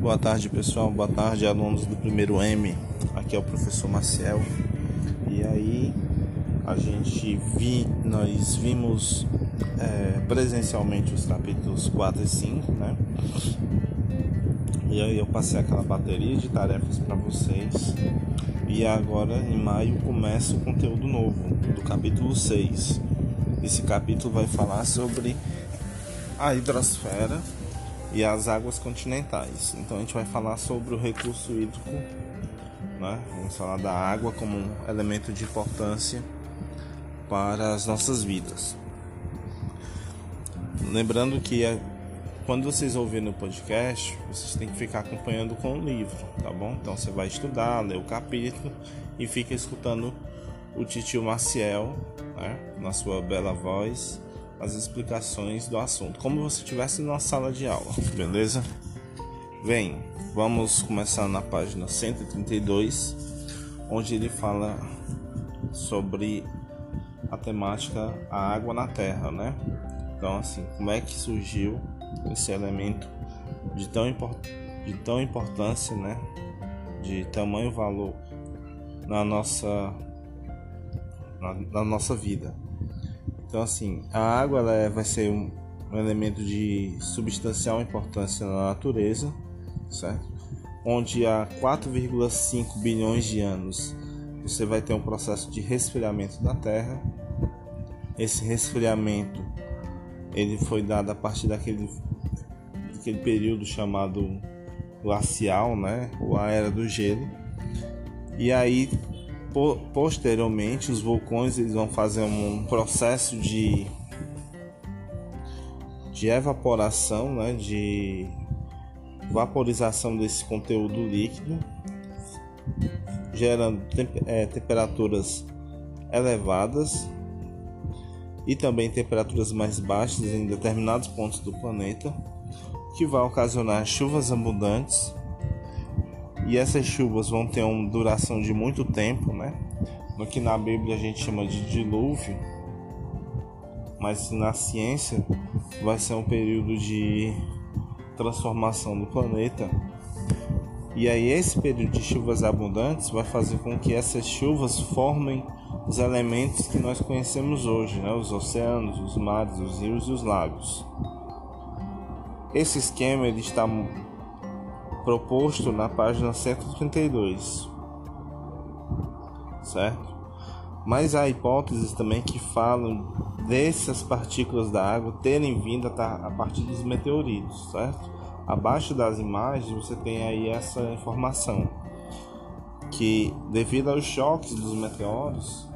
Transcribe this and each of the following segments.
Boa tarde, pessoal. Boa tarde, alunos do primeiro M. Aqui é o professor Maciel. E aí, a gente vi, nós vimos é, presencialmente os capítulos 4 e 5, né? E aí eu passei aquela bateria de tarefas para vocês. E agora em maio começa o conteúdo novo do capítulo 6. Esse capítulo vai falar sobre a hidrosfera e as águas continentais. Então a gente vai falar sobre o recurso hídrico, né? Vamos falar da água como um elemento de importância para as nossas vidas. Lembrando que quando vocês ouvirem o podcast, vocês têm que ficar acompanhando com o livro, tá bom? Então você vai estudar, ler o capítulo e fica escutando o titio Maciel, né? na sua bela voz as explicações do assunto, como se estivesse numa sala de aula, beleza? Vem, vamos começar na página 132, onde ele fala sobre a temática a água na terra, né? Então, assim, como é que surgiu esse elemento de tão, import de tão importância, né? De tamanho valor na nossa na, na nossa vida. Então, assim, a água ela é, vai ser um, elemento de substancial importância na natureza, certo? Onde há 4,5 bilhões de anos você vai ter um processo de resfriamento da Terra. Esse resfriamento ele foi dado a partir daquele, daquele período chamado glacial, né? Ou a era do gelo. E aí posteriormente os vulcões eles vão fazer um processo de de evaporação, né, de vaporização desse conteúdo líquido, gerando é, temperaturas elevadas e também temperaturas mais baixas em determinados pontos do planeta, que vai ocasionar chuvas abundantes e essas chuvas vão ter uma duração de muito tempo, né? No que na Bíblia a gente chama de dilúvio, mas na ciência vai ser um período de transformação do planeta. E aí esse período de chuvas abundantes vai fazer com que essas chuvas formem os elementos que nós conhecemos hoje, né? os oceanos, os mares, os rios e os lagos. Esse esquema ele está proposto na página 132. Certo? Mas há hipóteses também que falam dessas partículas da água terem vindo a partir dos meteoritos, certo? Abaixo das imagens você tem aí essa informação que devido aos choques dos meteoros,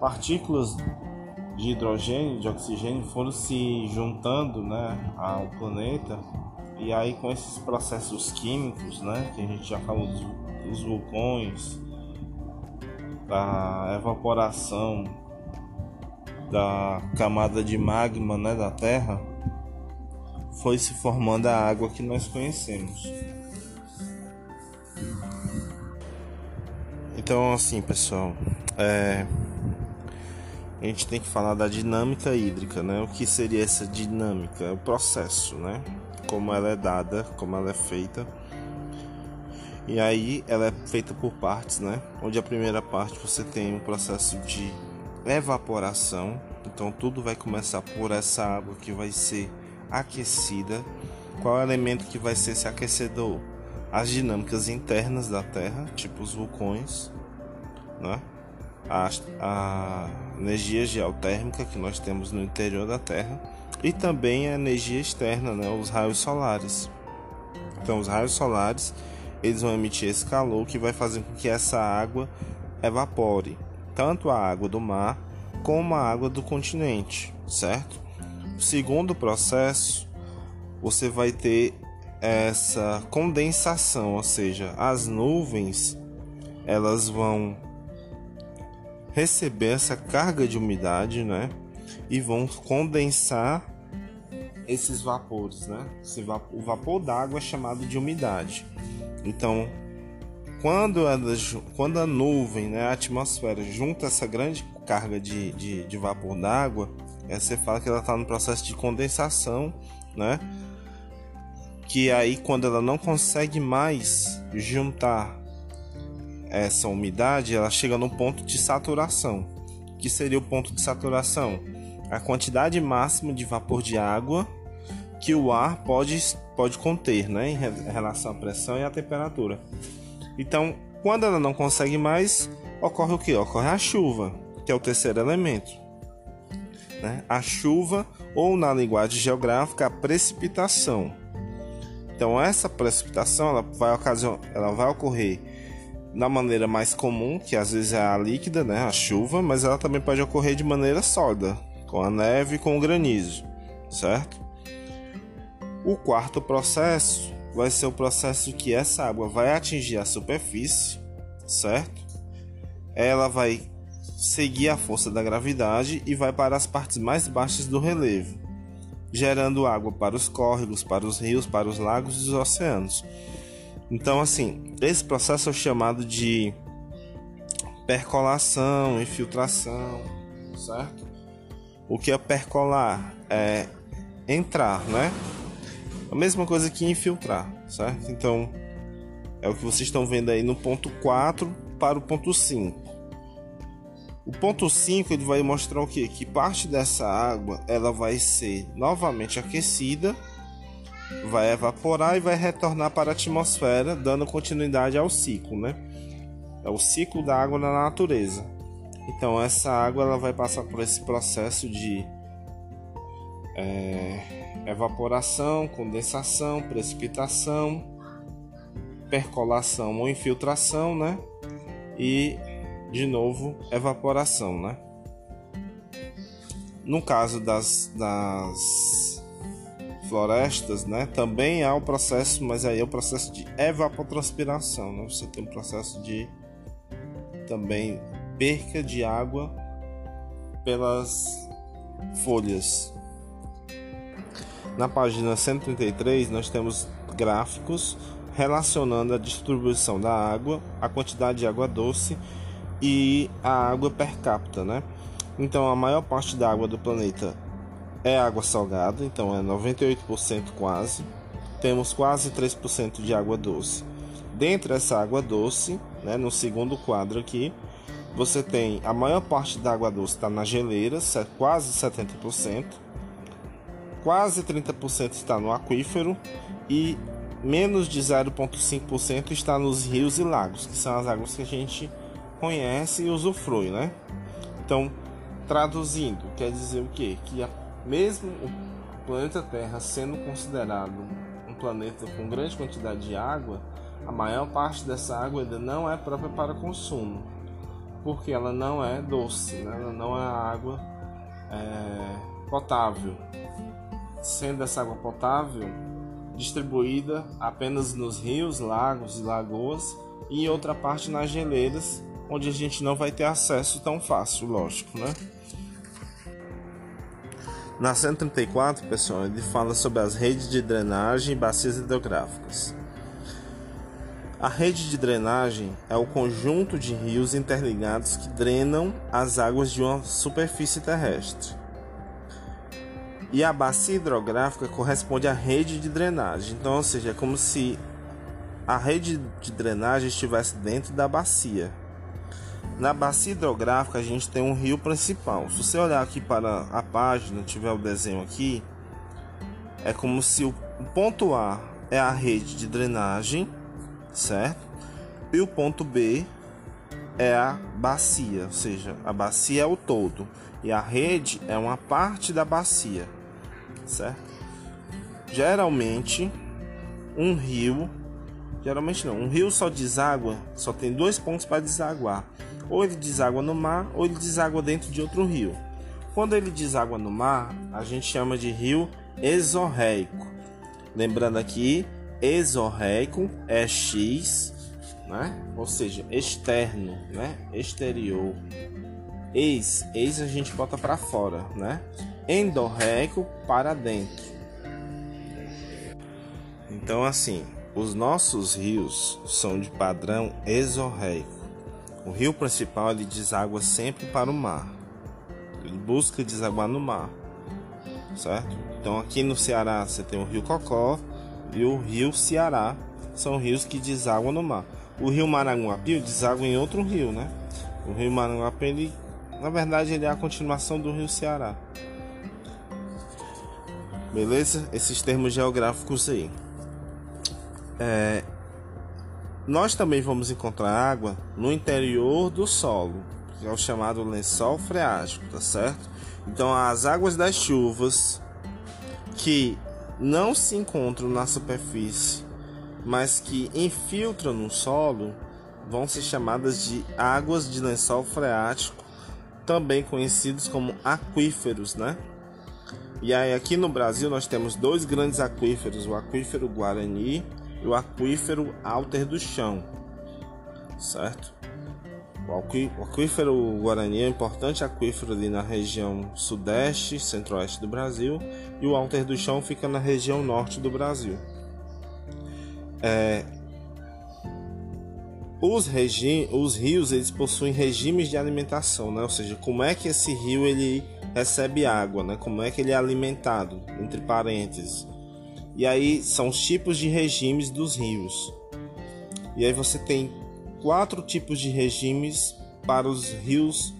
partículas de hidrogênio de oxigênio foram se juntando, né, ao planeta e aí com esses processos químicos, né, que a gente já falou dos, dos vulcões, da evaporação da camada de magma, né, da Terra, foi se formando a água que nós conhecemos. Então, assim, pessoal, é, a gente tem que falar da dinâmica hídrica, né? O que seria essa dinâmica? É o processo, né? como ela é dada, como ela é feita. E aí ela é feita por partes, né? Onde a primeira parte você tem um processo de evaporação. Então tudo vai começar por essa água que vai ser aquecida. Qual é o elemento que vai ser esse aquecedor? As dinâmicas internas da Terra, tipo os vulcões, né? a, a energia geotérmica que nós temos no interior da Terra e também a energia externa, né, os raios solares. Então, os raios solares eles vão emitir esse calor que vai fazer com que essa água evapore, tanto a água do mar como a água do continente, certo? Segundo processo, você vai ter essa condensação, ou seja, as nuvens elas vão receber essa carga de umidade, né? E vão condensar esses vapores, né? Vapor, o vapor d'água é chamado de umidade. Então, quando a, quando a nuvem, né, a atmosfera, junta essa grande carga de, de, de vapor d'água, é, você fala que ela está no processo de condensação, né? que aí quando ela não consegue mais juntar essa umidade, ela chega no ponto de saturação. Que seria o ponto de saturação? A quantidade máxima de vapor de água que o ar pode, pode conter, né, em relação à pressão e à temperatura. Então, quando ela não consegue mais, ocorre o que? Ocorre a chuva, que é o terceiro elemento. Né? A chuva, ou na linguagem geográfica, a precipitação. Então, essa precipitação ela vai, ocasionar, ela vai ocorrer da maneira mais comum, que às vezes é a líquida, né, a chuva, mas ela também pode ocorrer de maneira sólida, com a neve e com o granizo, certo? O quarto processo vai ser o processo que essa água vai atingir a superfície, certo? Ela vai seguir a força da gravidade e vai para as partes mais baixas do relevo, gerando água para os córregos, para os rios, para os lagos e os oceanos. Então, assim, esse processo é chamado de percolação, infiltração, certo? O que é percolar? É entrar, né? A mesma coisa que infiltrar, certo? Então, é o que vocês estão vendo aí no ponto 4 para o ponto 5. O ponto 5 ele vai mostrar o que? Que parte dessa água ela vai ser novamente aquecida vai evaporar e vai retornar para a atmosfera, dando continuidade ao ciclo, né? É o ciclo da água na natureza. Então essa água ela vai passar por esse processo de é, evaporação, condensação, precipitação, percolação ou infiltração, né? E de novo evaporação, né? No caso das, das florestas, né, também há o processo, mas aí é o processo de evapotranspiração, né? Você tem um processo de também perca de água pelas folhas. Na página 133 nós temos gráficos relacionando a distribuição da água, a quantidade de água doce e a água per capita, né? Então a maior parte da água do planeta é água salgada, então é 98% quase. Temos quase 3% de água doce. Dentro dessa água doce, né, no segundo quadro aqui, você tem a maior parte da água doce está nas geleiras, quase 70%. Quase 30% está no aquífero e menos de 0,5% está nos rios e lagos, que são as águas que a gente conhece e usufrui, né? Então, traduzindo, quer dizer o quê? Que a mesmo o planeta Terra sendo considerado um planeta com grande quantidade de água, a maior parte dessa água ainda não é própria para consumo, porque ela não é doce, né? ela não é água é, potável. Sendo essa água potável distribuída apenas nos rios, lagos e lagoas e outra parte nas geleiras, onde a gente não vai ter acesso tão fácil, lógico, né? Na 134, pessoal, ele fala sobre as redes de drenagem e bacias hidrográficas. A rede de drenagem é o conjunto de rios interligados que drenam as águas de uma superfície terrestre. E a bacia hidrográfica corresponde à rede de drenagem. Então, ou seja, é como se a rede de drenagem estivesse dentro da bacia. Na bacia hidrográfica a gente tem um rio principal. Se você olhar aqui para a página, tiver o desenho aqui, é como se o ponto A é a rede de drenagem, certo? E o ponto B é a bacia, ou seja, a bacia é o todo e a rede é uma parte da bacia, certo? Geralmente, um rio, geralmente não, um rio só deságua, só tem dois pontos para desaguar ou ele deságua no mar ou ele deságua dentro de outro rio. Quando ele deságua no mar, a gente chama de rio exorreico. Lembrando aqui, exorreico é X, né? Ou seja, externo, né? Exterior. Ex, ex a gente bota para fora, né? Endorreico para dentro. Então assim, os nossos rios são de padrão exorreico. O rio principal ele deságua sempre para o mar. Ele busca desaguar no mar, certo? Então aqui no Ceará você tem o Rio Cocó, e o rio Ceará são rios que desaguam no mar. O rio Maranguape deságua em outro rio, né? O rio Maranguape, ele, na verdade, ele é a continuação do rio Ceará. Beleza? Esses termos geográficos aí. É, nós também vamos encontrar água no interior do solo, que é o chamado lençol freático, tá certo? Então, as águas das chuvas que não se encontram na superfície, mas que infiltram no solo, vão ser chamadas de águas de lençol freático, também conhecidos como aquíferos, né? E aí aqui no Brasil nós temos dois grandes aquíferos, o aquífero Guarani e o aquífero Alter do Chão, certo? O aquífero Guarani é um importante aquífero ali na região sudeste, centro-oeste do Brasil, e o Alter do Chão fica na região norte do Brasil. É, os, regi os rios eles possuem regimes de alimentação, né? ou seja, como é que esse rio ele recebe água, né? como é que ele é alimentado, entre parênteses. E aí são os tipos de regimes dos rios. E aí você tem quatro tipos de regimes para os rios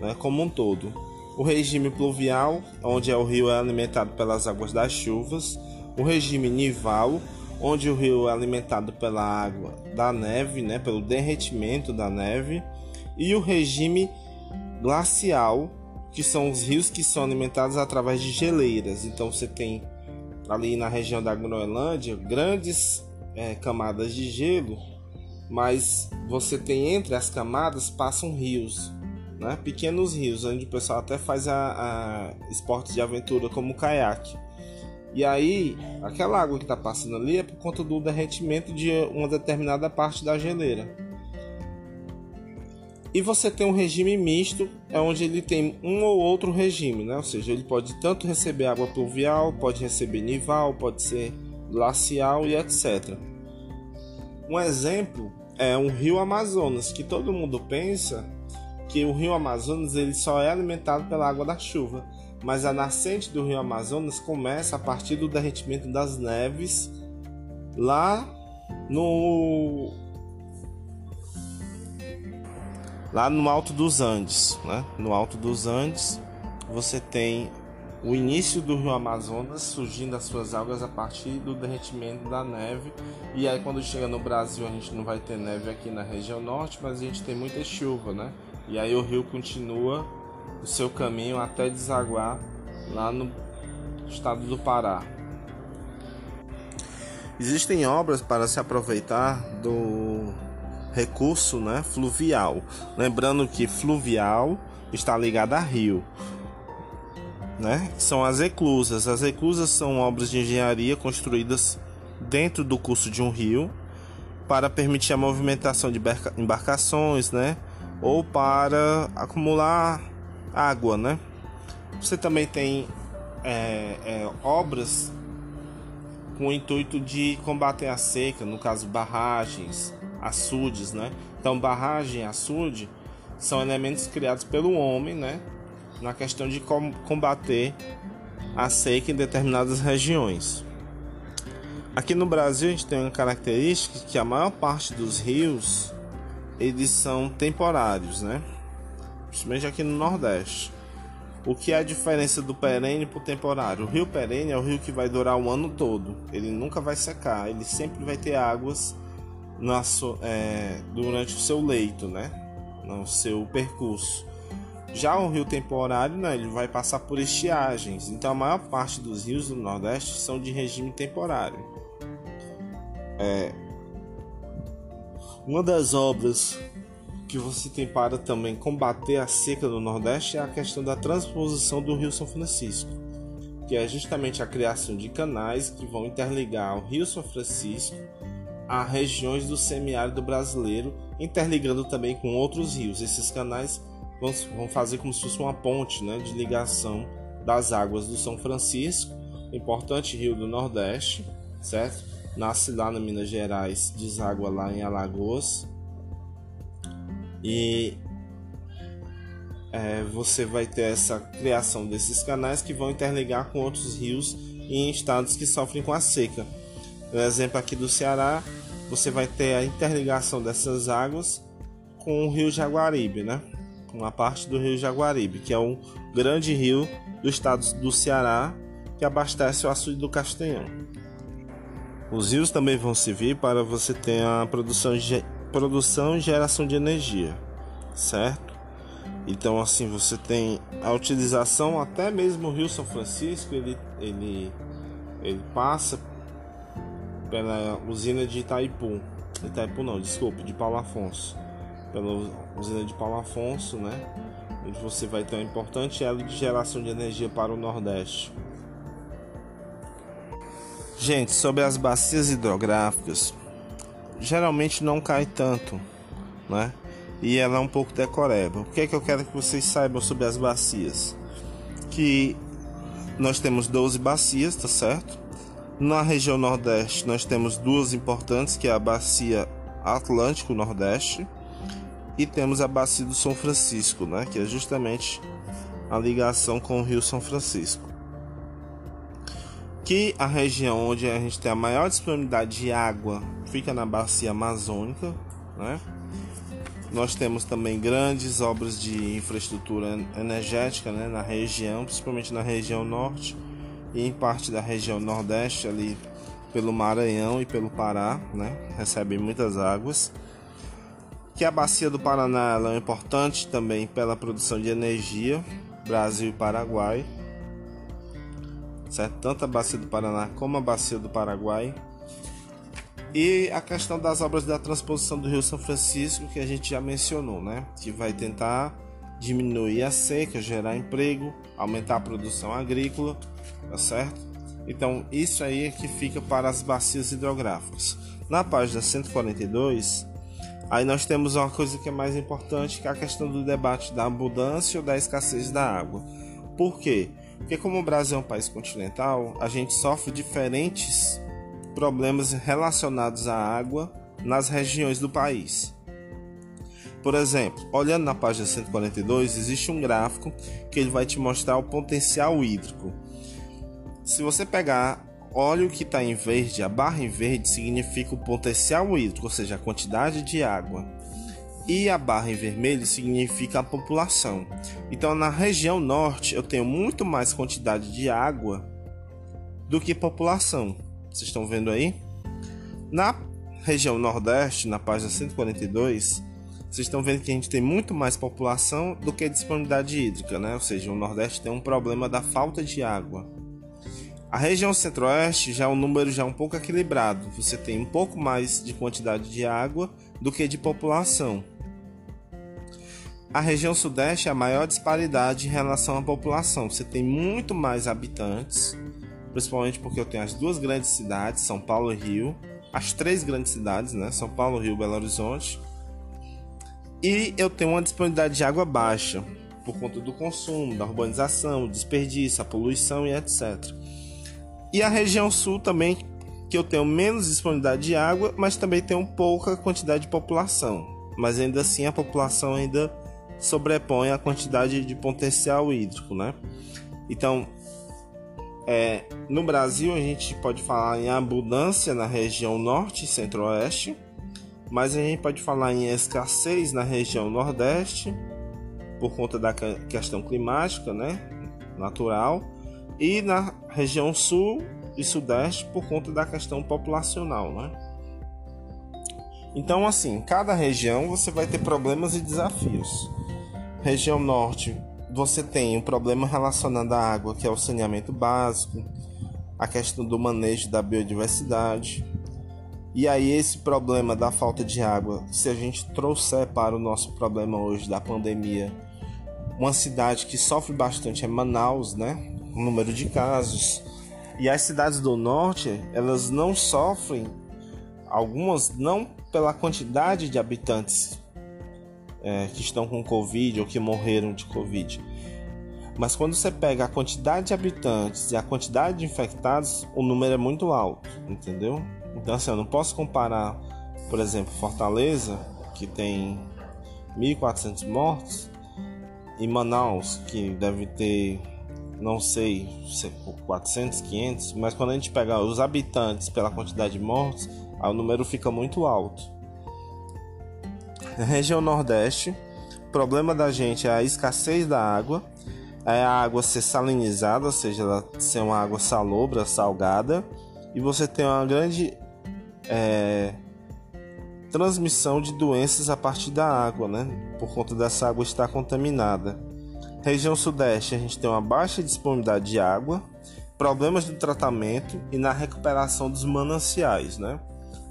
né, como um todo. O regime pluvial, onde é o rio é alimentado pelas águas das chuvas. O regime nival, onde o rio é alimentado pela água da neve, né, pelo derretimento da neve, e o regime glacial, que são os rios que são alimentados através de geleiras. Então você tem ali na região da Groenlândia grandes é, camadas de gelo, mas você tem entre as camadas passam rios, né, pequenos rios, onde o pessoal até faz a, a esportes de aventura como caiaque. E aí, aquela água que está passando ali é por conta do derretimento de uma determinada parte da geleira. E você tem um regime misto, é onde ele tem um ou outro regime, né? Ou seja, ele pode tanto receber água pluvial, pode receber nival, pode ser glacial e etc. Um exemplo é um rio Amazonas, que todo mundo pensa que o rio Amazonas ele só é alimentado pela água da chuva mas a nascente do rio Amazonas começa a partir do derretimento das neves lá no lá no alto dos Andes, né? No alto dos Andes você tem o início do rio Amazonas surgindo as suas águas a partir do derretimento da neve. E aí quando chega no Brasil a gente não vai ter neve aqui na região norte, mas a gente tem muita chuva, né? E aí o rio continua o seu caminho até desaguar lá no estado do Pará. Existem obras para se aproveitar do recurso né, fluvial. Lembrando que fluvial está ligado a rio. Né? São as eclusas. As eclusas são obras de engenharia construídas dentro do curso de um rio para permitir a movimentação de embarcações, né? Ou para acumular água, né? Você também tem é, é, obras com o intuito de combater a seca, no caso barragens, açudes, né? Então barragem e açude são elementos criados pelo homem, né? Na questão de combater a seca em determinadas regiões. Aqui no Brasil a gente tem uma característica que a maior parte dos rios eles são temporários, né? principalmente aqui no Nordeste. O que é a diferença do perene para o temporário? O rio perene é o rio que vai durar o ano todo. Ele nunca vai secar. Ele sempre vai ter águas na, é, durante o seu leito, né? No seu percurso. Já o rio temporário, né, ele vai passar por estiagens. Então a maior parte dos rios do Nordeste são de regime temporário. É, uma das obras que você tem para também combater a seca do Nordeste é a questão da transposição do Rio São Francisco, que é justamente a criação de canais que vão interligar o Rio São Francisco a regiões do semiárido brasileiro, interligando também com outros rios. Esses canais vão fazer como se fosse uma ponte né, de ligação das águas do São Francisco, importante rio do Nordeste, certo? Nasce lá na Minas Gerais, deságua lá em Alagoas e é, você vai ter essa criação desses canais que vão interligar com outros rios em estados que sofrem com a seca. No exemplo aqui do Ceará, você vai ter a interligação dessas águas com o rio Jaguaribe, né? Uma parte do rio Jaguaribe, que é um grande rio do estado do Ceará que abastece o açude do Castanhão. Os rios também vão servir para você ter a produção, de, produção e geração de energia, certo? Então assim você tem a utilização até mesmo o Rio São Francisco ele, ele, ele passa pela usina de Itaipu, Itaipu não, desculpe, de Paulo Afonso, pela usina de Paulo Afonso, né? Onde você vai ter um importante elo de geração de energia para o Nordeste. Gente, sobre as bacias hidrográficas, geralmente não cai tanto, né? E ela é um pouco decoreba. O que é que eu quero que vocês saibam sobre as bacias? Que nós temos 12 bacias, tá certo? Na região Nordeste nós temos duas importantes, que é a bacia Atlântico Nordeste e temos a bacia do São Francisco, né? Que é justamente a ligação com o Rio São Francisco que a região onde a gente tem a maior disponibilidade de água fica na bacia amazônica, né? Nós temos também grandes obras de infraestrutura energética né, na região, principalmente na região norte e em parte da região nordeste, ali pelo Maranhão e pelo Pará, né, recebem muitas águas. Que a bacia do Paraná é importante também pela produção de energia, Brasil e Paraguai certo? Tanto a bacia do Paraná como a bacia do Paraguai. E a questão das obras da transposição do Rio São Francisco, que a gente já mencionou, né? Que vai tentar diminuir a seca, gerar emprego, aumentar a produção agrícola, tá certo? Então, isso aí é que fica para as bacias hidrográficas. Na página 142, aí nós temos uma coisa que é mais importante, que é a questão do debate da abundância ou da escassez da água. Por quê? Porque como o Brasil é um país continental, a gente sofre diferentes problemas relacionados à água nas regiões do país. Por exemplo, olhando na página 142, existe um gráfico que ele vai te mostrar o potencial hídrico. Se você pegar, olha o que está em verde, a barra em verde significa o potencial hídrico, ou seja, a quantidade de água e a barra em vermelho significa a população. Então, na região norte, eu tenho muito mais quantidade de água do que população. Vocês estão vendo aí? Na região nordeste, na página 142, vocês estão vendo que a gente tem muito mais população do que disponibilidade hídrica, né? Ou seja, o nordeste tem um problema da falta de água. A região centro-oeste já é um número já um pouco equilibrado. Você tem um pouco mais de quantidade de água do que de população. A região sudeste é a maior disparidade em relação à população. Você tem muito mais habitantes, principalmente porque eu tenho as duas grandes cidades, São Paulo e Rio, as três grandes cidades, né? São Paulo, Rio, Belo Horizonte. E eu tenho uma disponibilidade de água baixa por conta do consumo, da urbanização, desperdício, a poluição e etc. E a região sul também, que eu tenho menos disponibilidade de água, mas também tenho pouca quantidade de população. Mas ainda assim a população ainda sobrepõe a quantidade de potencial hídrico, né? Então, é, no Brasil a gente pode falar em abundância na região norte e centro-oeste, mas a gente pode falar em escassez na região nordeste por conta da questão climática, né, natural, e na região sul e sudeste por conta da questão populacional, né? Então, assim, cada região você vai ter problemas e desafios. Região Norte, você tem um problema relacionado à água, que é o saneamento básico, a questão do manejo da biodiversidade. E aí esse problema da falta de água, se a gente trouxer para o nosso problema hoje da pandemia, uma cidade que sofre bastante é Manaus, né? O número de casos. E as cidades do norte, elas não sofrem, algumas não pela quantidade de habitantes é, que estão com Covid ou que morreram de Covid. Mas quando você pega a quantidade de habitantes e a quantidade de infectados, o número é muito alto, entendeu? Então, assim, eu não posso comparar, por exemplo, Fortaleza, que tem 1.400 mortos, e Manaus, que deve ter não sei, 400, 500, mas quando a gente pega os habitantes pela quantidade de mortos, o número fica muito alto. Na região Nordeste, o problema da gente é a escassez da água, é a água ser salinizada, ou seja, ela ser uma água salobra, salgada, e você tem uma grande é, transmissão de doenças a partir da água, né? Por conta dessa água estar contaminada. Região Sudeste, a gente tem uma baixa disponibilidade de água, problemas no tratamento e na recuperação dos mananciais, né?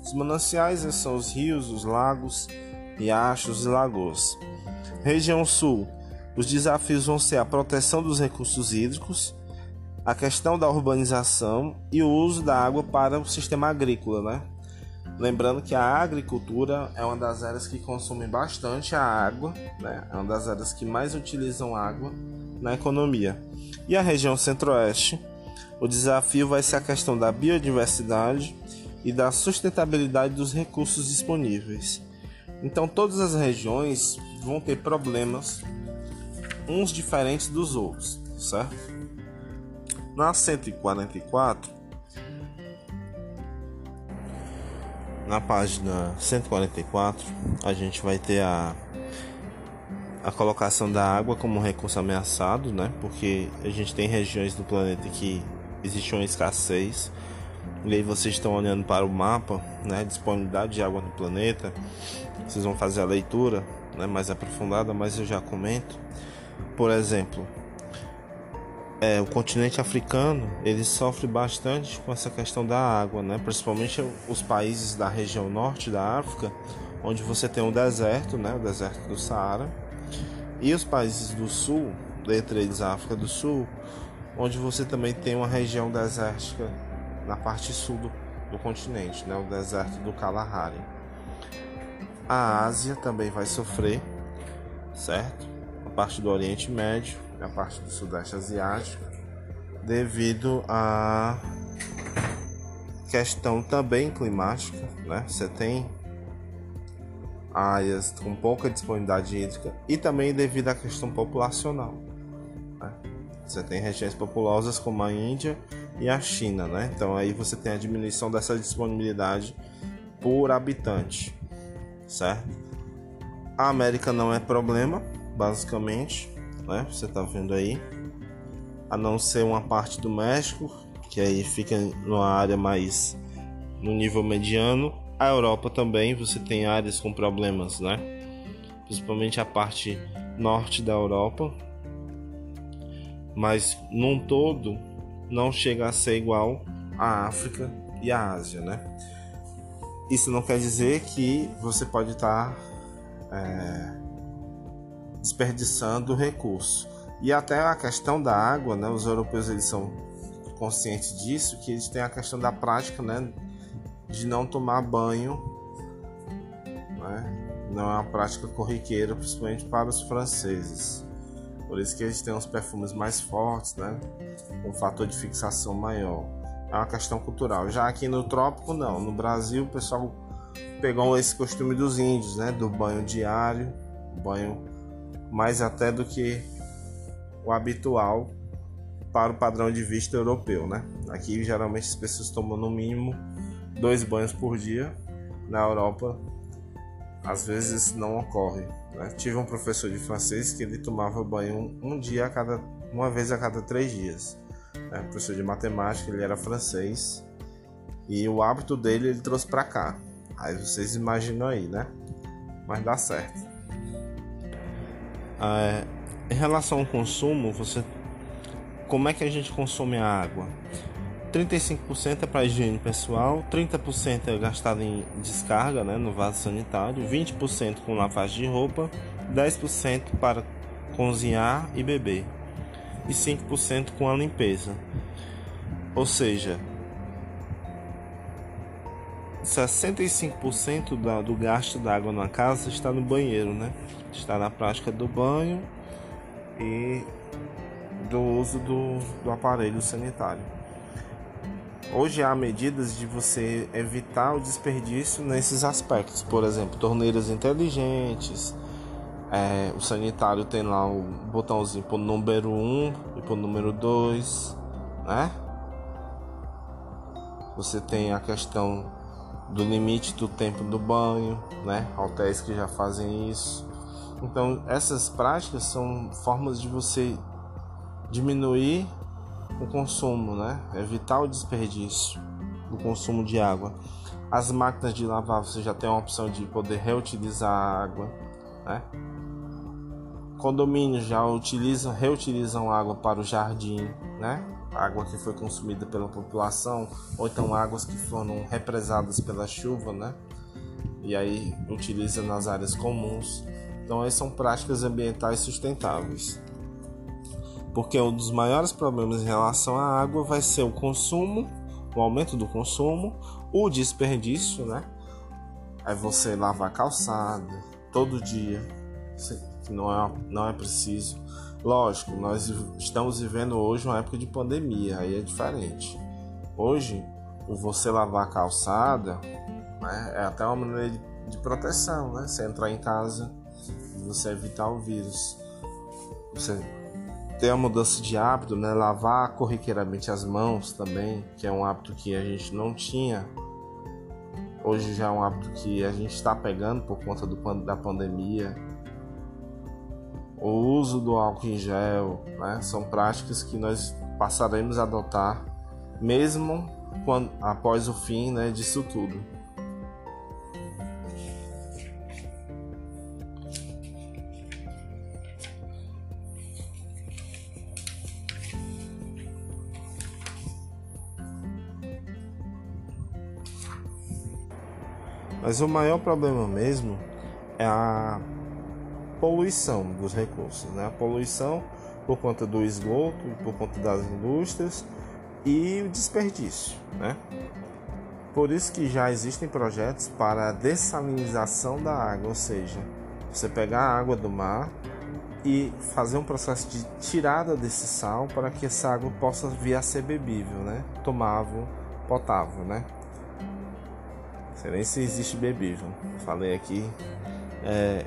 Os mananciais são os rios, os lagos, riachos e lagoas. Região Sul, os desafios vão ser a proteção dos recursos hídricos, a questão da urbanização e o uso da água para o sistema agrícola, né? Lembrando que a agricultura é uma das áreas que consome bastante a água, né? é uma das áreas que mais utilizam água na economia. E a região centro-oeste, o desafio vai ser a questão da biodiversidade e da sustentabilidade dos recursos disponíveis. Então, todas as regiões vão ter problemas, uns diferentes dos outros, certo? Na 144, na página 144, a gente vai ter a, a colocação da água como recurso ameaçado, né? Porque a gente tem regiões do planeta que existe uma escassez. E aí vocês estão olhando para o mapa, né? Disponibilidade de água no planeta. Vocês vão fazer a leitura né, mais aprofundada, mas eu já comento. Por exemplo, é, o continente africano ele sofre bastante com essa questão da água, né? principalmente os países da região norte da África, onde você tem o deserto, né? o deserto do Saara, e os países do sul, dentre eles a África do Sul, onde você também tem uma região desértica na parte sul do, do continente, né? o deserto do Kalahari. A Ásia também vai sofrer, certo? A parte do Oriente Médio a parte do Sudeste Asiático, devido à questão também climática, né? Você tem áreas com pouca disponibilidade hídrica e também devido à questão populacional. Né? Você tem regiões populosas como a Índia e a China, né? Então aí você tem a diminuição dessa disponibilidade por habitante, certo? A América não é problema, basicamente, né? Você tá vendo aí. A não ser uma parte do México, que aí fica numa área mais no nível mediano. A Europa também, você tem áreas com problemas, né? Principalmente a parte norte da Europa. Mas num todo não chega a ser igual à África e à Ásia, né? Isso não quer dizer que você pode estar tá, é, desperdiçando recurso. E até a questão da água, né? Os europeus eles são conscientes disso, que eles têm a questão da prática, né? De não tomar banho, né? Não é uma prática corriqueira, principalmente para os franceses. Por isso que eles têm os perfumes mais fortes, né? Um fator de fixação maior. É uma questão cultural. Já aqui no trópico, não. No Brasil, o pessoal pegou esse costume dos índios, né? Do banho diário, banho mais até do que o habitual para o padrão de vista europeu, né? Aqui geralmente as pessoas tomam no mínimo dois banhos por dia. Na Europa, às vezes não ocorre. Né? Tive um professor de francês que ele tomava banho um dia a cada, uma vez a cada três dias. É, professor de matemática, ele era francês e o hábito dele ele trouxe para cá. Aí vocês imaginam aí, né? Mas dá certo. É, em relação ao consumo, você como é que a gente consome a água? 35% é para higiene pessoal, 30% é gastado em descarga né, no vaso sanitário, 20% com lavagem de roupa, 10% para cozinhar e beber e 5% com a limpeza. Ou seja, 65% da, do gasto d'água na casa está no banheiro, né? Está na prática do banho e do uso do, do aparelho sanitário. Hoje há medidas de você evitar o desperdício nesses aspectos, por exemplo, torneiras inteligentes, É, o sanitário tem lá o botãozinho pro número 1 e pro número 2, né? Você tem a questão do limite do tempo do banho, né? Hotéis que já fazem isso. Então, essas práticas são formas de você diminuir o consumo, né? Evitar o desperdício do consumo de água. As máquinas de lavar você já tem a opção de poder reutilizar a água, né? Condomínios já utilizam, reutilizam água para o jardim, né? Água que foi consumida pela população, ou então águas que foram represadas pela chuva, né? E aí utiliza nas áreas comuns. Então, essas são práticas ambientais sustentáveis. Porque um dos maiores problemas em relação à água vai ser o consumo, o aumento do consumo, o desperdício, né? Aí você lavar calçada todo dia, não é, não é preciso. Lógico, nós estamos vivendo hoje uma época de pandemia, aí é diferente. Hoje, você lavar a calçada né, é até uma maneira de, de proteção, né? Você entrar em casa, você evitar o vírus. Você ter a mudança de hábito, né? Lavar corriqueiramente as mãos também, que é um hábito que a gente não tinha. Hoje já é um hábito que a gente está pegando por conta do, da pandemia. O uso do álcool em gel, né? São práticas que nós passaremos a adotar mesmo quando, após o fim né, disso tudo. Mas o maior problema mesmo é a poluição dos recursos, né? A poluição por conta do esgoto, por conta das indústrias e o desperdício, né? Por isso que já existem projetos para a dessalinização da água, ou seja, você pegar a água do mar e fazer um processo de tirada desse sal para que essa água possa vir a ser bebível, né? Tomável, potável, né? Sei nem se existe bebível. Falei aqui. É...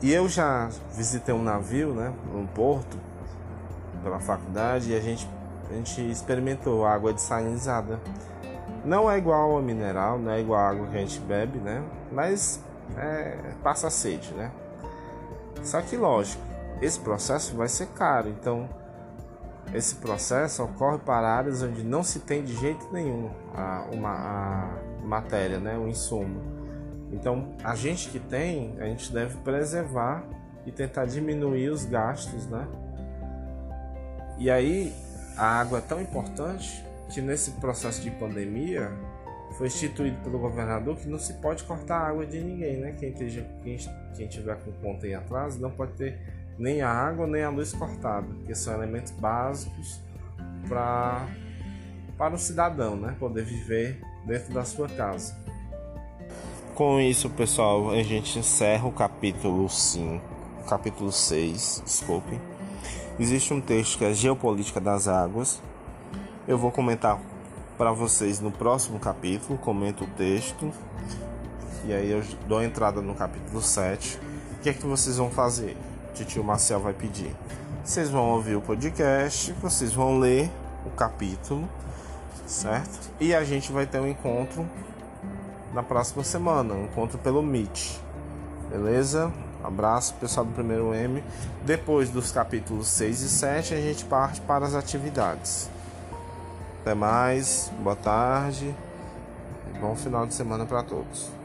E eu já visitei um navio, né, um porto, pela faculdade, e a gente, a gente experimentou água dessalinizada. Não é igual a mineral, não é igual a água que a gente bebe, né? Mas é, passa sede, né? Só que lógico, esse processo vai ser caro, então esse processo ocorre para áreas onde não se tem de jeito nenhum a, uma, a matéria, né, o insumo. Então, a gente que tem, a gente deve preservar e tentar diminuir os gastos, né? E aí, a água é tão importante que nesse processo de pandemia foi instituído pelo governador que não se pode cortar a água de ninguém, né? Quem, esteja, quem, quem tiver com conta em atraso não pode ter nem a água nem a luz cortada, que são elementos básicos para para o cidadão, né, poder viver dentro da sua casa. Com isso, pessoal, a gente encerra o capítulo 5, capítulo 6, desculpe. Existe um texto que é Geopolítica das Águas. Eu vou comentar para vocês no próximo capítulo, comento o texto. E aí eu dou entrada no capítulo 7. O que é que vocês vão fazer? Tio Marcel vai pedir. Vocês vão ouvir o podcast, vocês vão ler o capítulo, certo? E a gente vai ter um encontro na próxima semana, um encontro pelo Meet. Beleza? Abraço, pessoal do primeiro M. Depois dos capítulos 6 e 7, a gente parte para as atividades. Até mais, boa tarde e bom final de semana para todos.